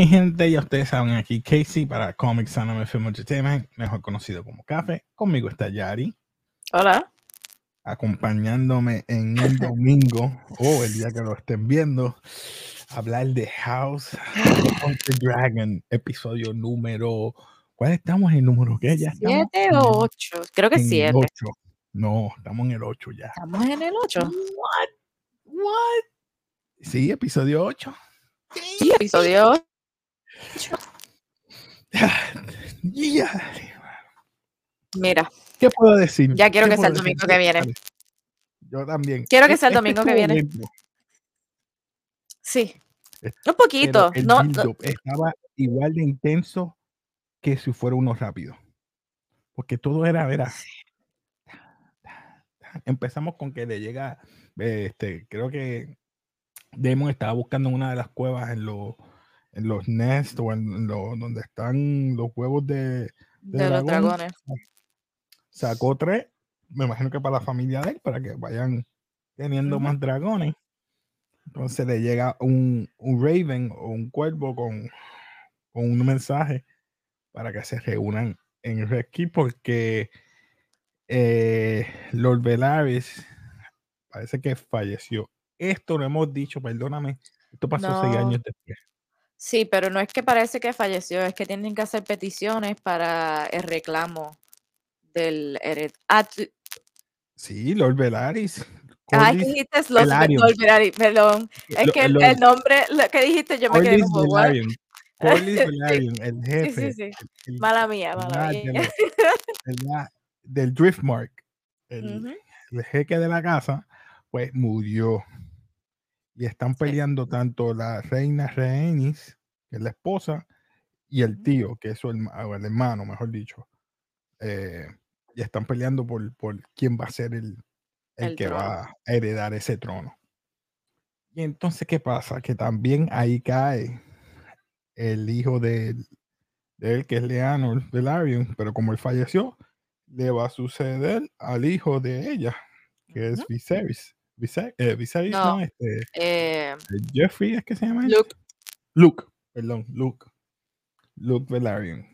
Mi gente, ya ustedes saben aquí Casey para Comics Anime Film Entertainment, mejor conocido como Café. Conmigo está Yari, Hola. acompañándome en el domingo o el día que lo estén viendo, hablar de House of the Dragon, episodio número. ¿Cuál estamos en número qué? Ya estamos ¿Siete o ocho? Creo que siete. ocho. No, estamos en el 8 ya. Estamos en el ocho. What? What? Sí, episodio 8. Sí, episodio ocho. Mira, ¿Qué puedo decir? Ya quiero ¿Qué que sea el domingo decir? que viene. Yo también. Quiero que sea el este domingo que viene. sí. Un poquito. el No, estaba igual de intenso que si fuera uno rápido. Porque todo era, era. Empezamos con que le llega, eh, este, creo que Demon estaba buscando en una de las cuevas en los en los nests o en lo- donde están los huevos de, de los dragón. dragones. sacó tres, me imagino que para la familia de él, para que vayan teniendo más dragones. Entonces le llega un, un Raven o un cuervo con, con un mensaje para que se reúnan en Red Key porque eh, Lord Velaris parece que falleció. Esto lo hemos dicho, perdóname, esto pasó seis años después. Sí, pero no es que parece que falleció, es que tienen que hacer peticiones para el reclamo del hered. Ah, Sí, Lord Velaris. ah, es dijiste Velaryon. Velaryon, perdón. Es lo- que el, el nombre, lo que dijiste, yo me quedé como. Velaryon. Corlys Sí, el jefe. sí, sí. el- Mala mía, mala mía. de los- ¿verdad? del Driftmark, el, Ujú. el jeque de la casa, pues murió. Y están peleando tanto la reina Rhaenys, que es la esposa, y el tío, que es su herma- o el hermano, mejor dicho. Eh, y están peleando por, por quién va a ser el, el El que trono. va a heredar ese trono. Y entonces, ¿qué pasa? Que también ahí cae el hijo de, de él, que es Leonor Velaryon, pero como él falleció, le va a suceder al hijo de ella, que es Ujú. Viserys. Viser- eh, Viserys, no, No. este, Eh, Jeffrey es que se llama. Luke, Luke, perdón, Luke. Luke Velaryon.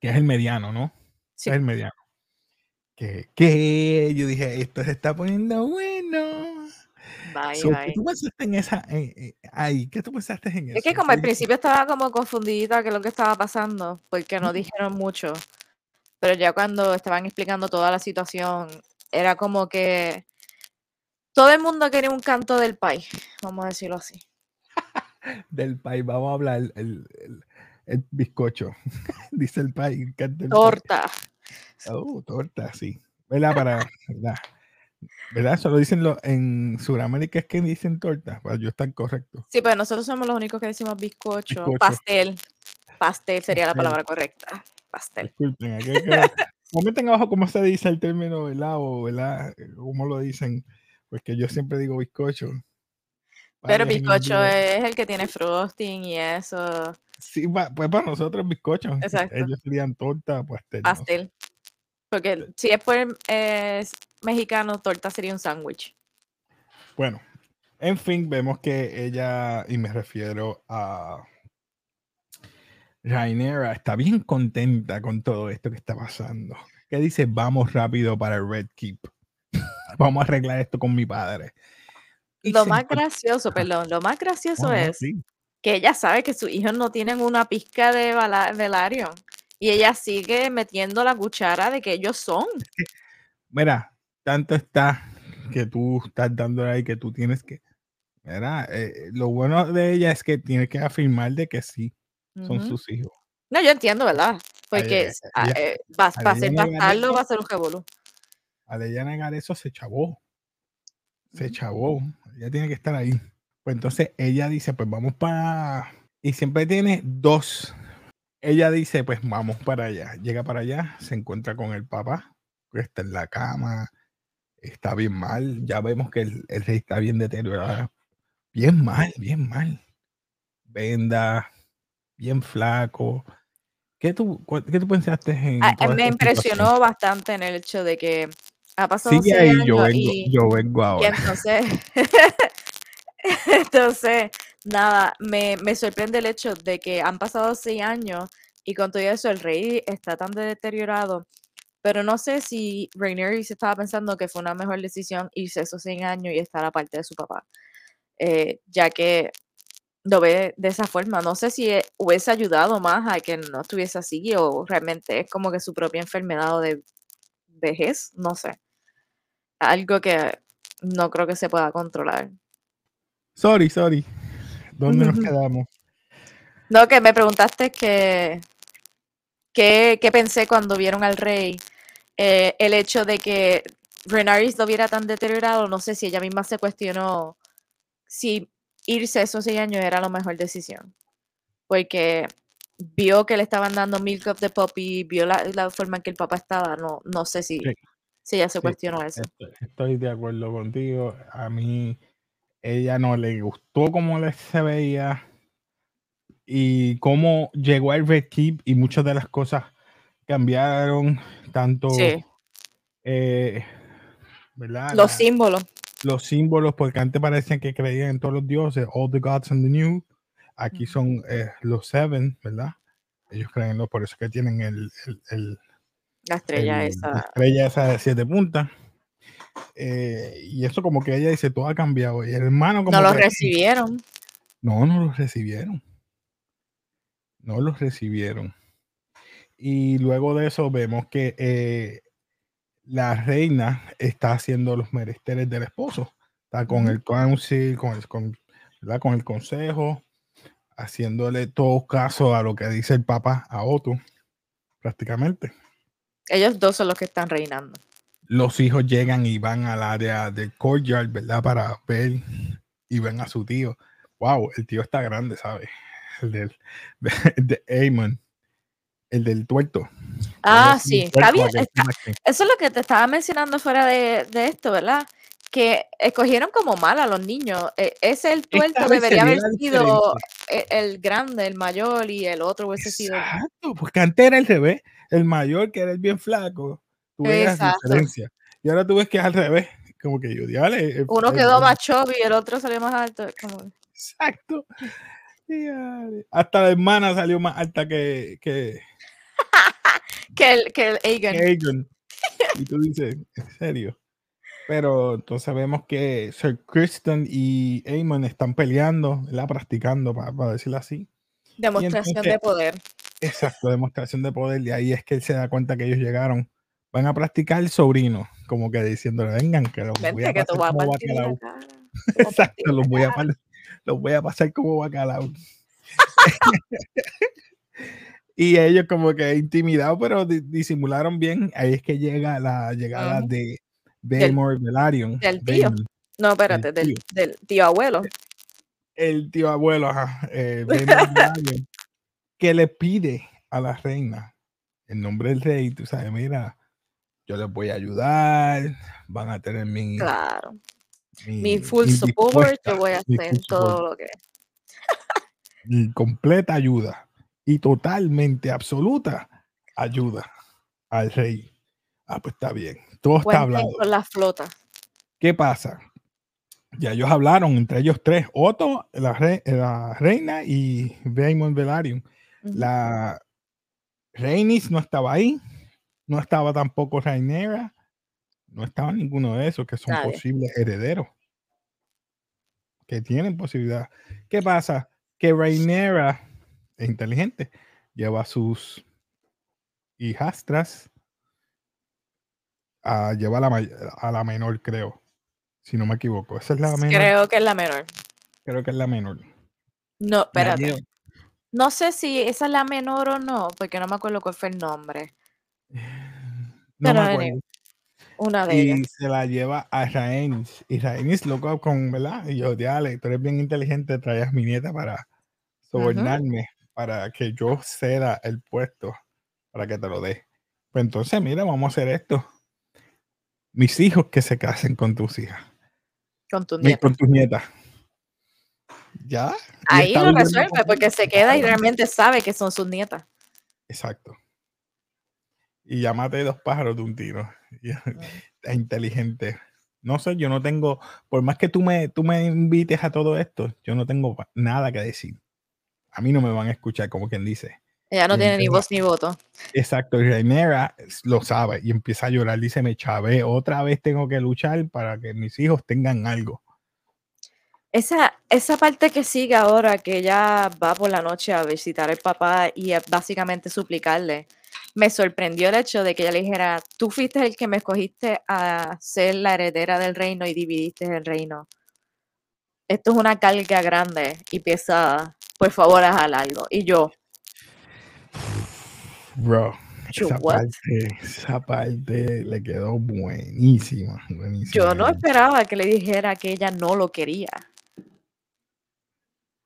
Que es el mediano, ¿no? sí, Es el mediano. Que, que yo dije, esto se está poniendo bueno. bye, So, ¿Qué bye. tú pensaste en esa? eh, eh, ¿qué tú pensaste en eso? Es que como al principio estaba como confundida que lo que estaba pasando, porque no dijeron mucho, pero ya cuando estaban explicando toda la situación, era como que todo el mundo quería un canto del país, vamos a decirlo así. Del país, vamos a hablar el, el, el bizcocho. Dice el país. canta el país. Torta. Oh, torta, sí. ¿Verdad? Para, ¿verdad? ¿Verdad? Eso lo dicen lo, en Sudamérica es que dicen torta, para yo estar correcto. Sí, pues nosotros somos los únicos que decimos bizcocho. Bizcocho. Pastel. Pastel sería la palabra correcta. Pastel. Disculpen, aquí que- comenten abajo cómo se dice el término, ¿verdad? O, ¿verdad? ¿Cómo lo dicen? Porque yo siempre digo bizcocho. Pero bizcocho es el que tiene frosting y eso. Sí, pues para nosotros bizcocho. Exacto. Ellos serían torta, pastel. no. Pastel. Porque si es por eh, mexicano, torta sería un sándwich. Bueno, en fin, vemos que ella, y me refiero a Rainera, está bien contenta con todo esto que está pasando. Que dice, vamos rápido para el Red Keep. vamos a arreglar esto con mi padre. Y Lo más encuentra- gracioso, perdón, lo más gracioso No, no, es sí. que ella sabe que sus hijos no tienen una pizca de Velaryon. Y ella sigue metiendo la cuchara de que ellos son. Mira, tanto está que tú estás dándole ahí que tú tienes que. Mira, eh, lo bueno de ella es que tiene que afirmar de que sí, son Ujú. sus hijos. No, yo entiendo, ¿verdad? Porque eh, s- a- ella- eh, va, a ser bastardo, va a ser un revolú. Al ella negar eso, se chavó. Se chavó. Ella tiene que estar ahí. Pues entonces ella dice, pues vamos para... Y siempre tiene dos. Ella dice, pues vamos para allá. Llega para allá, se encuentra con el papá, que está en la cama, está bien mal. Ya vemos que el, el rey está bien deteriorado. Bien mal, bien mal. Venda, bien flaco. ¿Qué tú, qué tú pensaste en Ah, me situación? impresionó bastante en el hecho de que ha pasado seis ahí, yo años vengo, y, yo vengo y ahora. entonces, entonces nada, me, me sorprende el hecho de que han pasado seis años y con todo eso el rey está tan deteriorado. Pero no sé si Rhaenyra se estaba pensando que fue una mejor decisión irse esos 100 años y estar aparte de su papá. eh, ya que lo ve de esa forma. No sé si eh, hubiese ayudado más a que no estuviese así o realmente es como que su propia enfermedad o de vejez, no sé. Algo que no creo que se pueda controlar. Sorry, sorry. ¿Dónde nos quedamos? No, que me preguntaste que qué qué pensé cuando vieron al rey. Eh, el hecho de que Renaris lo viera tan deteriorado, no sé si ella misma se cuestionó si irse esos seis años era la mejor decisión. Porque vio que le estaban dando milk of the puppy, vio la, la forma en que el papá estaba, no, no sé si, Sí. si ella se Sí, cuestionó eso. estoy, de acuerdo contigo. A mí, ella no le gustó cómo se veía y cómo llegó al Red Keep y muchas de las cosas cambiaron, tanto, Sí, eh, ¿verdad? los La- símbolos. los símbolos, porque antes parecían que creían en todos los dioses, all the gods and the new. Aquí son eh, los seven, ¿verdad? Ellos creen, en lo- por eso que tienen el, el- el- La estrella el- esa. la estrella esa de siete puntas. Eh, y eso como que ella dice, todo ha cambiado. Y el hermano como No los recibieron. no, no los recibieron. No los recibieron. Y luego de eso vemos que eh, la reina está haciendo los meresteres del esposo. Está con el council, con el, con, con el consejo, haciéndole todo caso a lo que dice el papa a Otto, prácticamente. Ellos dos son los que están reinando. Los hijos llegan y van al área del courtyard, ¿verdad? Para ver y ven a su tío. Wow, el tío está grande, ¿sabes? El del de Aemon, el del tuerto. Ah, sí, está bien. está-. Eso es lo que te estaba mencionando fuera de, de esto, ¿verdad? Que escogieron como mal a los niños. E- Ese el tuerto debería haber la sido diferencia. el, el grande, el mayor, y el otro hubiese sido. Exacto, porque antes era el revés. El mayor, que era el bien flaco, veías Exacto. diferencia. Y ahora tú ves que es al revés. Como que yo, diale. el- Uno el- quedó el- más chubby y el otro salió más alto. como- Exacto. Diale. Hasta la hermana salió más alta que, que, Que el, que el Aegon. Y tú dices, ¿en serio? Pero entonces vemos que Sir Kristen y Aemon están peleando, ¿verdad? practicando, para, para decirlo así. Demostración entonces- de poder. Exacto, demostración de poder. Y ahí es que él se da cuenta que ellos llegaron. Van a practicar el sobrino, como que diciéndole, vengan, que los voy a que pasar como la bacalao. Exacto, los la voy, a, los voy a pasar como bacalao. y ellos como que intimidados, pero di- disimularon bien. Ahí es que llega la llegada Ujú. de Velaryon. del tío. Daemon, No, espérate, del, tío. del tío abuelo. el tío abuelo, ajá, eh, Velaryon, que le pide a la reina, en nombre del rey, tú sabes, mira, yo les voy a ayudar, van a tener mi, Claro. mi, Mi full mi support, yo voy a hacer todo support, lo que. mi completa ayuda y totalmente absoluta ayuda al rey. Ah, pues está bien, todo está hablado. con la flota. ¿Qué pasa? Ya ellos hablaron entre ellos tres, Otto, la, re- la reina y Baemon Velaryon. Ujú. La Rhaenys no estaba ahí, no estaba tampoco Rhaenyra, no estaba ninguno de esos que son posibles herederos, que tienen posibilidad. ¿Qué pasa? Que Rhaenyra es inteligente, lleva a sus hijastras, a, lleva a la, a la menor, creo, si no me equivoco. Esa es la menor, creo, Creo que es la menor. que es la menor. No, espérate. No sé si esa es la menor o no, porque no me acuerdo cuál fue el nombre. No Pero me acuerdo. Una de ellas. y se la lleva a Rhaenys. Y Rhaenys loco con, ¿verdad? Y yo, diale, tú eres bien inteligente, traías mi nieta para sobornarme, para que yo ceda el puesto, para que te lo dé. Pues entonces, mira, vamos a hacer esto. Mis hijos que se casen con tus hijas, Con tu mi- nieta. con tus nietas. ¿Ya? Ahí lo resuelve porque se queda y realmente sabe que son sus nietas. Exacto. Y maté dos pájaros de un tiro. Es inteligente. No sé, yo no tengo, por más que tú me, tú me invites a todo esto, yo no tengo nada que decir. A mí no me van a escuchar, como quien dice. Ella no tiene ni voz ni voto. Exacto, y Rhaenyra lo sabe y empieza a llorar. Dice, me chavé, otra vez tengo que luchar para que mis hijos tengan algo. Esa, esa parte que sigue ahora, que ella va por la noche a visitar al papá y básicamente suplicarle, me sorprendió el hecho de que ella le dijera, tú fuiste el que me escogiste a ser la heredera del reino y dividiste el reino. Esto es una carga grande y pesada. Por favor, haz algo. Y yo, Bro, Yo, esa parte, esa parte le quedó buenísima, buenísima. yo no esperaba que le dijera que ella no lo quería.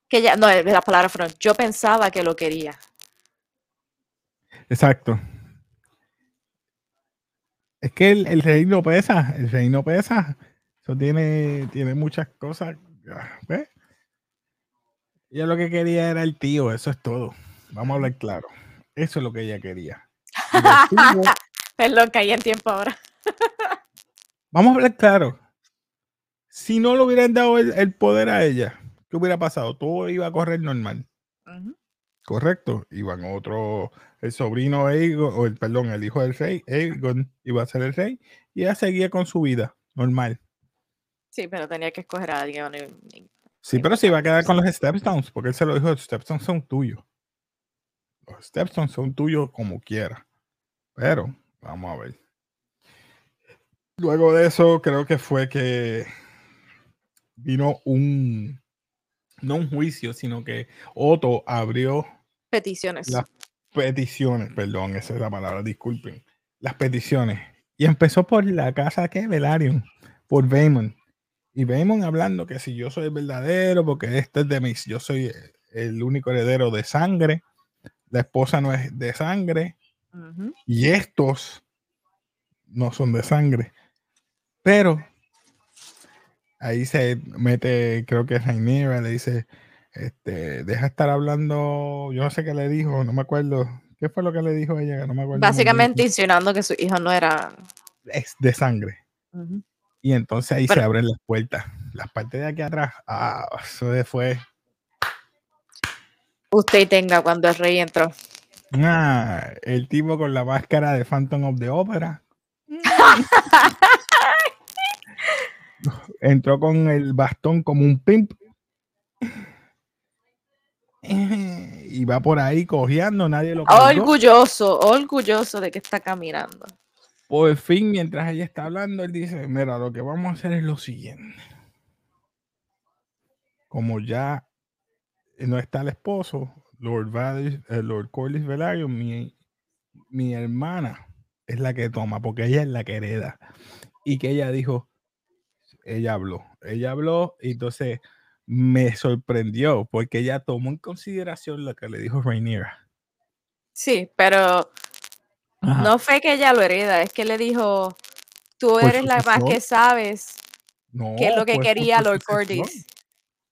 Que ella, no, la palabra fueron, yo pensaba que lo quería. Exacto. Es que el, el reino pesa, el reino pesa. Eso tiene, tiene muchas cosas. ah, ¿ves? Ella lo que quería era el tío, eso es todo. Vamos a hablar claro. Eso es lo que ella quería. Perdón, caí en tiempo ahora. vamos a hablar claro. Si no le hubieran dado el, el poder a ella, ¿qué hubiera pasado? Todo iba a correr normal. Correcto. Iban otro, el sobrino Aegon, o el perdón, el hijo del rey, Aegon, iba a ser el rey, y ella seguía con su vida normal. Sí, pero tenía que escoger a alguien. y- y- Sí, pero se iba a quedar con los. Stepstones, porque él se lo dijo, los Stepstones son tuyos. Los Stepstones son tuyos como quiera. Pero, vamos a ver. Luego de eso, creo que fue que vino un, no un juicio, sino que Otto abrió Peticiones. las peticiones, perdón, esa es la palabra, disculpen, las peticiones. Y empezó por la casa que Velaryon, por Vaemon. Y Vaemon hablando que si yo soy el verdadero, porque este es de mis, yo soy el único heredero de sangre, la esposa no es de sangre, y estos no son de sangre. Pero ahí se mete, creo que Rhaenyra le dice, este, deja estar hablando, yo no sé qué le dijo, no me acuerdo. ¿Qué fue lo que le dijo ella? No me acuerdo. muy bien. Básicamente insinuando que su hijo no era. Es de sangre. Ujú. Y entonces ahí se abren las puertas. Las partes de aquí atrás, ah, eso fue. Usted tenga cuando el rey entró. Ah, el tipo con la máscara de Phantom of the Opera. Entró con el bastón como un pimp. Y va por ahí cojeando, nadie lo cargó. Orgulloso, orgulloso de que está caminando. Por fin, mientras ella está hablando, él dice, mira, lo que vamos a hacer es lo siguiente. Como ya no está el esposo, Lord, Valis, eh, Lord Corlys Velaryon, mi, mi hermana es la que toma, porque ella es la que hereda. Y que ella dijo, ella habló, ella habló, y entonces me sorprendió, porque ella tomó en consideración lo que le dijo Rhaenyra. Sí, pero Ajá. no fue que ella lo hereda, es que le dijo, tú eres la más que sabes No, qué es lo que quería Lord sucesión.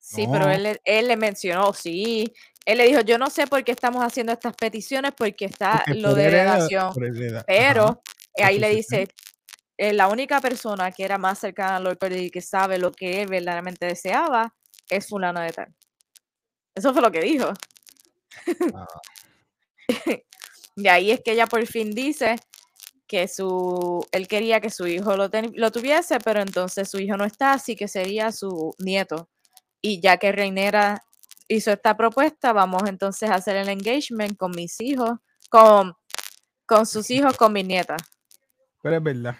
Sí, pero él, le- él le mencionó, sí. Él le dijo, yo no sé por qué estamos haciendo estas peticiones, porque está Porque lo de hereda- heredación. ajá. Pero eh, ahí le dice, eh, la única persona que era más cercana a Lord Cordis y que sabe lo que él verdaderamente deseaba es fulana de tal. Eso fue lo que dijo. Ah. De ahí es que ella por fin dice que su, él quería que su hijo lo, ten- lo tuviese, pero entonces su hijo no está, así que sería su nieto. Y ya que Reinera hizo esta propuesta, vamos entonces a hacer el engagement con mis hijos, con, con sus hijos, con mis nietas. Pero es verdad.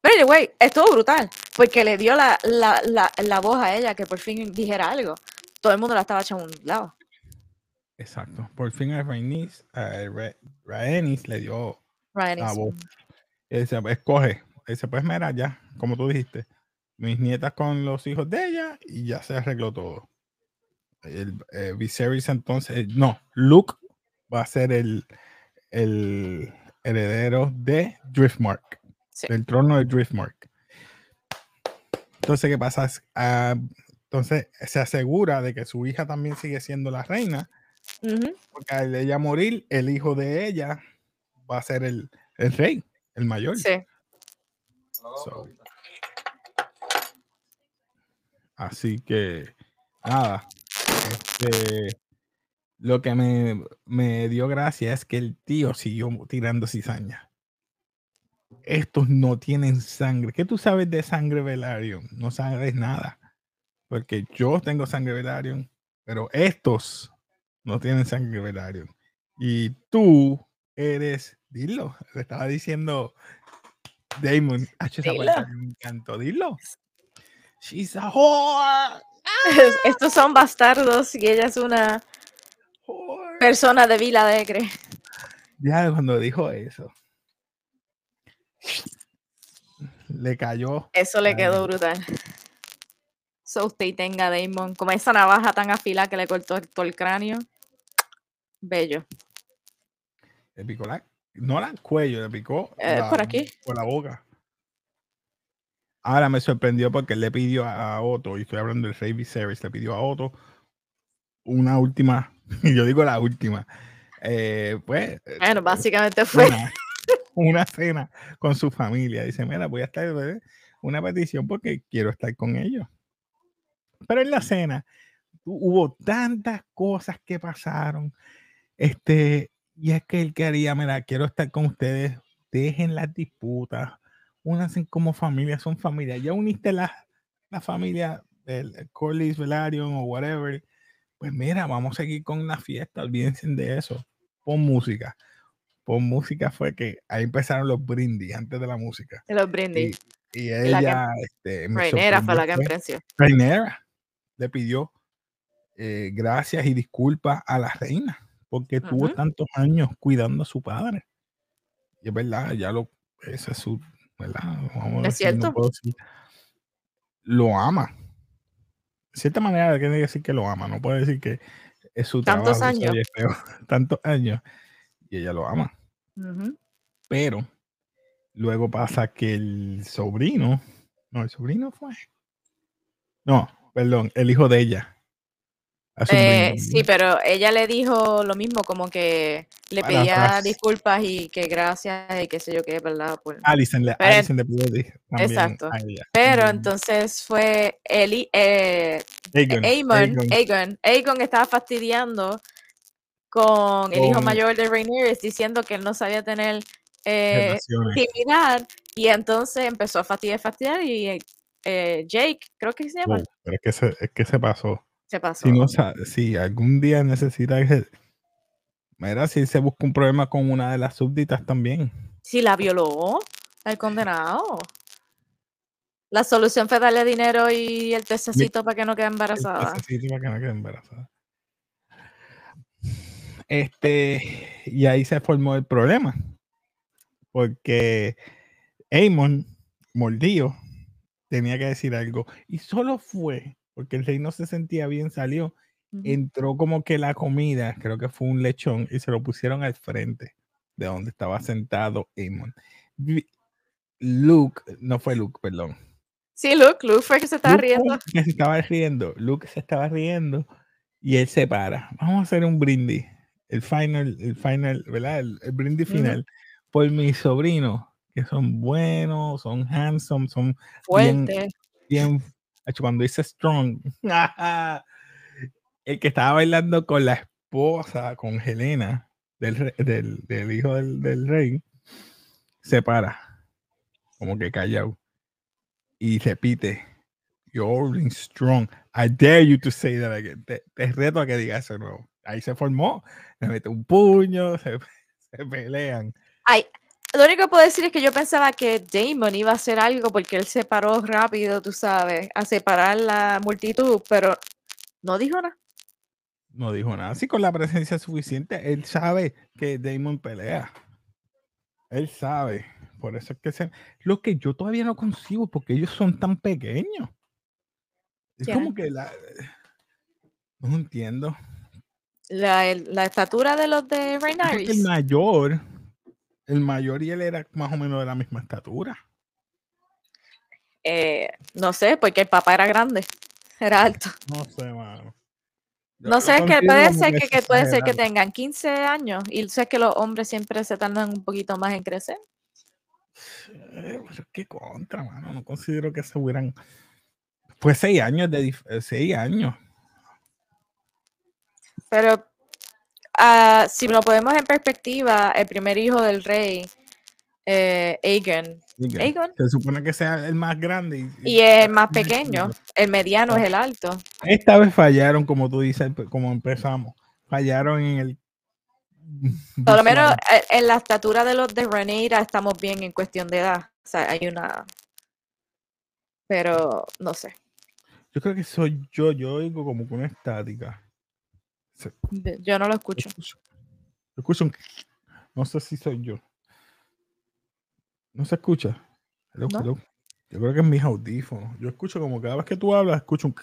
Pero anyway, estuvo brutal, porque le dio la, la, la, la voz a ella que por fin dijera algo. Todo el mundo la estaba echando a un lado. Exacto. Por fin a Rhaenys, a Ra- Rhaenys le dio, is- vos. él dice, escoge. Él dice, pues mira, ya, como tú dijiste, mis nietas con los hijos de ella y ya se arregló todo. El eh, Viserys entonces, no, Luke va a ser el, el heredero de Driftmark, Sí. del trono de Driftmark. Entonces, ¿qué pasa? Ah, entonces se asegura de que su hija también sigue siendo la reina porque al ella morir, el hijo de ella va a ser el, el rey, el mayor. Sí. So, Así que, nada. Este, lo que me, me dio gracia es que el tío siguió tirando cizaña. Estos no tienen sangre. ¿Qué tú sabes de sangre Velaryon? No sabes nada. Porque yo tengo sangre Velaryon, pero estos no tienen sangre Velaryon. Y tú eres, dilo, le estaba diciendo Damon, H, esa me encantó, dilo. She's a whore. Estos son bastardos y ella es una whore. persona de Vila Alegre. Ya cuando dijo eso, le cayó. Eso le quedó brutal. So usted y tenga Damon como esa navaja tan afilada que le cortó todo el cráneo. Bello. Le picó la, no la el cuello, le picó Eh, la- por aquí. por la boca. Ahora me sorprendió porque él le pidió a, Otto, y estoy hablando del Rey Viserys, le pidió a Otto una última, y yo digo la última, eh, pues eh, Bueno, básicamente fue. una, una cena con su familia. Dice, mira, voy a estar eh, una petición porque quiero estar con ellos. Pero en la cena hu- hubo tantas cosas que pasaron. Este, y es que él quería, mira, quiero estar con ustedes, dejen las disputas, únanse como familia, son familia. Ya uniste la, la familia del Corlys, Velaryon o whatever. Pues mira, vamos a seguir con la fiesta, olvídense de eso. Pon música. Pon música fue que ahí empezaron los brindis antes de la música. los brindis. Y, y la que- ella, este, me Rhaenyra fue la que emprenció. Rhaenyra le pidió eh, gracias y disculpas a la reina porque tuvo tantos años cuidando a su padre. Y es verdad, ya lo, ese es su, ¿verdad? Vamos Es decir, no cierto. lo ama. De cierta manera, tiene que decir que lo ama, no puede decir que es su Tantos trabajo. años. feo, Tantos años. Y ella lo ama. Pero luego pasa que el sobrino, no, el sobrino fue. No, perdón, el hijo de ella. Eh, sí, pero ella le dijo lo mismo, como que le pedía disculpas y que gracias y qué sé yo qué, ¿verdad? Por- Alison le, Pero- Alison le pidió Exacto. Pero Mm, entonces fue Eli, eh, Aegon, Aemon, Aegon, Aegon, Aegon estaba fastidiando con el hijo mayor de Rhaenyra diciendo que él no sabía tener eh, intimidad y entonces empezó a fastidiar, fastidiar y eh, Jake, creo que se llama, Wow, pero es que se, es que se pasó. Se pasó. Si, no, si algún día necesita que. Mira, si se busca un problema con una de las súbditas también. Si la violó, el condenado. La solución fue darle dinero y el tececito para que no quede El embarazada. pececito para que no quede embarazada. Este, y ahí se formó el problema. Porque Amon, mordido, tenía que decir algo. Y solo fue porque el rey no se sentía bien, salió. Entró como que la comida, creo que fue un lechón, y se lo pusieron al frente de donde estaba sentado Amon. Luke, no fue Luke, perdón. Sí, Luke, Luke fue que se estaba Luke riendo. Que se estaba riendo. Luke se estaba riendo y él se para. Vamos a hacer un brindis. El final, el final, ¿verdad? El, el brindis final por mis sobrinos, que son buenos, son handsome, son bien, Fuerte. bien. Cuando dice strong, el que estaba bailando con la esposa, con Helena, del, del, del hijo del, del rey, se para, como que callado, y repite, You're strong. I dare you to say that again. Te, te reto a que digas eso nuevo. Ahí se formó, le mete un puño, se, se pelean. Ay, lo único que puedo decir es que yo pensaba que Damon iba a hacer algo porque él se paró rápido, tú sabes, a separar la multitud, pero no dijo nada. No dijo nada. Así con la presencia suficiente, él sabe que Damon pelea. Él sabe. Por eso es que se. Lo que yo todavía no consigo, porque ellos son tan pequeños. Es como que la. No entiendo. La, el- la estatura de los de Porque el mayor, el mayor y él era más o menos de la misma estatura. Eh, no sé, porque el papá era grande, era alto. No sé, mano. Yo No sé, que considero puede ser que, que puede ser que tengan 15 años y sé que los hombres siempre se tardan un poquito más en crecer. Eh, pero qué contra, mano. No considero que se hubieran. Fue seis años de dif- eh, seis años. Pero ah, si lo ponemos en perspectiva, el primer hijo del rey, eh, Aegon, Aegon. Se supone que sea el más grande. y es el más pequeño, el mediano es el alto. Esta vez fallaron, como tú dices, como empezamos. Fallaron en el. Por lo menos eh, en la estatura de los de Rhaenyra estamos bien en cuestión de edad. O sea, hay una... Pero no sé. Yo creo que soy yo, yo oigo como con una estática. Se- Yo no lo escucho. escucho, un- No sé si soy yo. ¿No se escucha? Hello, No. hello. Yo creo que es mis audífonos. Yo escucho como cada vez que tú hablas, escucho un.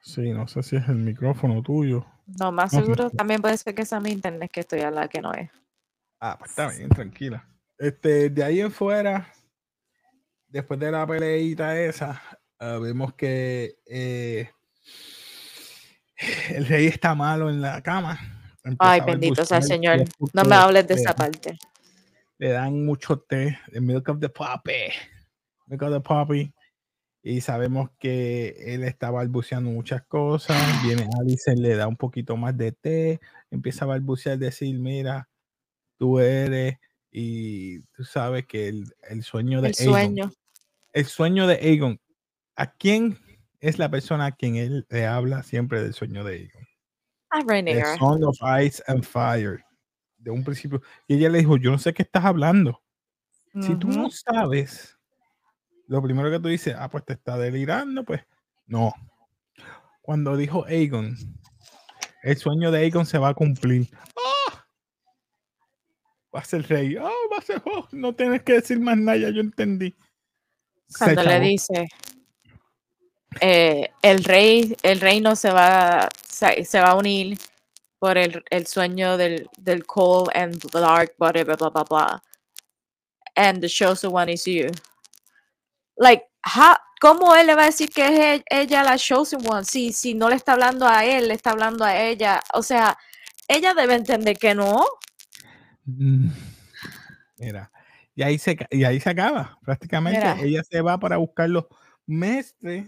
Sí, no sé si es el micrófono tuyo. No, más No, seguro también puede ser que sea mi internet que estoy a la que no es. Ah, pues está bien, tranquila. Este, de ahí en fuera, después de la peleita esa, ah, vemos que eh, el rey está malo en la cama. Ay, bendito sea el Señor. No me hables de esa parte. Le dan mucho té, el milk of the poppy. Milk of the poppy. Y sabemos que él está balbuceando muchas cosas. Viene Alice, le da un poquito más de té. Empieza a balbucear, decir, mira, tú eres. Y tú sabes que el, el sueño de El Aegon, sueño. el sueño de Aegon. ¿A quién es la persona a quien él le habla siempre del sueño de Aegon? Ah, The. Song of Ice and Fire. De un principio. Y ella le dijo, yo no sé qué estás hablando. Si tú no sabes, lo primero que tú dices, ah, pues te está delirando, pues no. Cuando dijo Aegon, el sueño de Aegon se va a cumplir. ¡Ah! Va a ser rey. ¡Ah! va a ser. oh, no tienes que decir más nada, ya yo entendí. Cuando le dice eh, el rey, el reino se va, se, se va a unir por el, el sueño del, del cold and dark, blah, blah, blah, blah, blah. And the chosen one is you. Like, how- ¿cómo él le va a decir que es e- ella la chosen one? Si, si no le está hablando a él, le está hablando a ella. O sea, ella debe entender que no. Mm. Mira, y ahí se, y ahí se acaba. Prácticamente Mira. ella se va para buscar los mestres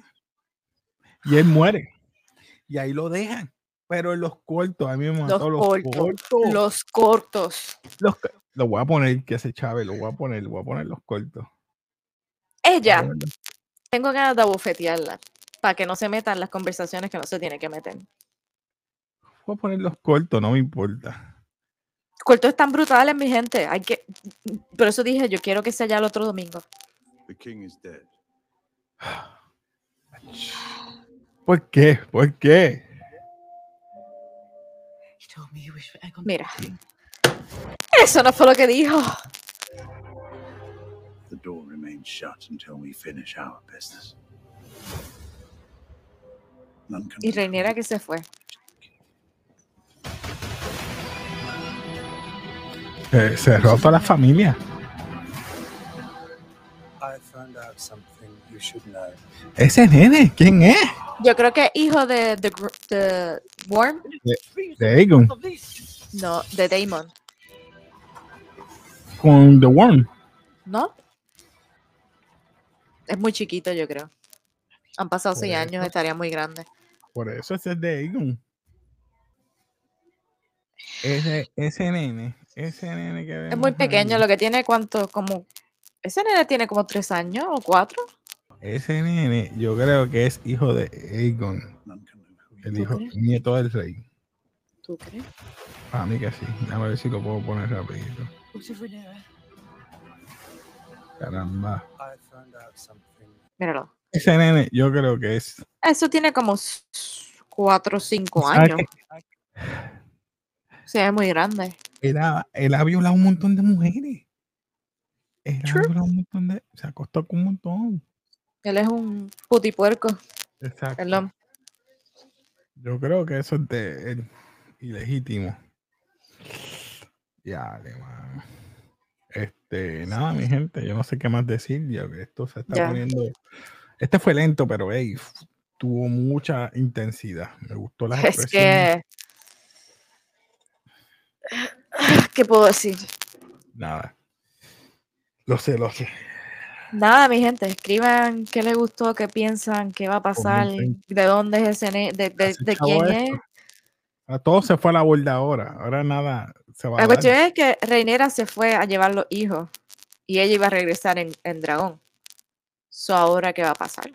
y él muere. Y ahí lo dejan. Pero en los cortos, a mí me Los mató los, cortos. cortos. Los cortos. Los lo voy a poner, que se chave, lo voy a poner, lo voy a poner los cortos. Ella, tengo ganas de abofetearla para que no se metan las conversaciones que no se tiene que meter. Voy a poner los cortos, no me importa. Cortos están brutales, mi gente. Hay que. Por eso dije, yo quiero que sea ya el otro domingo. The king is dead. ¿Por qué? ¿Por qué? Mira. Eso no fue lo que dijo. The door remains shut until we finish our business. Y it. que se fue. Eh, se rota la familia. Ese nene, ¿quién es? Yo creo que es hijo de, de, de Worm. De Aegon, No, de Damon. con The Worm. ¿No? Es muy chiquito, yo creo. Han pasado Por seis años, estaría muy grande. Por eso ese es de Aegon. Ese, ese nene, ese nene que Es muy pequeño, ahí, lo que tiene cuánto, como. Ese nene tiene como tres años o cuatro. Ese nene, yo creo que es hijo de Aegon, el hijo, crees? nieto del rey. ¿Tú crees? Para mí que sí. Déjame ver si lo puedo poner rapidito. Caramba. I found out something. Míralo. Ese nene, yo creo que es. Eso tiene como cuatro o cinco ¿Sabes años. Sí, es muy grande. Él ha, él ha violado un montón de mujeres. Un montón de. Se acostó con un montón. Él es un putipuerco. Exacto. Perdón. Yo creo que eso es de él. Ilegítimo. Ya, le mano. Este, nada, mi gente, yo no sé qué más decir. Ya que esto se está Ya. poniendo. Este fue lento, pero hey, tuvo mucha intensidad. Me gustó las Es que. ¿Qué puedo decir? Nada. Lo sé, lo sé. Nada, mi gente, escriban qué les gustó, qué piensan, qué va a pasar, Comenten. de dónde es ese, de, quién esto. es. A todo se fue a la borda ahora. Ahora nada se va a La dar. cuestión es que Reinera se fue a llevar los hijos y ella iba a regresar en, en dragón. So ahora qué va a pasar.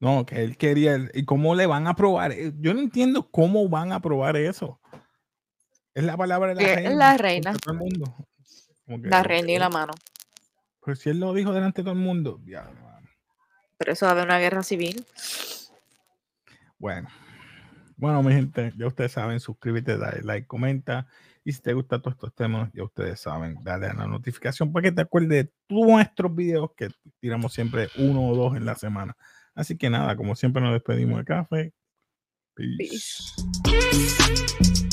No, que él quería. ¿Y cómo le van a probar? Eh, Yo no entiendo cómo van a probar eso. Es la palabra de la Que es reina. la a reina. todo el mundo. Que, La y la mano. Pero si él lo dijo delante de todo el mundo. ya, mano. Pero eso va a haber una guerra civil. Bueno. Bueno, mi gente, ya ustedes saben, suscríbete, dale like, comenta. Y si te gustan todos estos temas, ya ustedes saben, dale a la notificación para que te acuerdes de todos nuestros videos que tiramos siempre uno o dos en la semana. Así que nada, como siempre nos despedimos de café. Peace. Peace.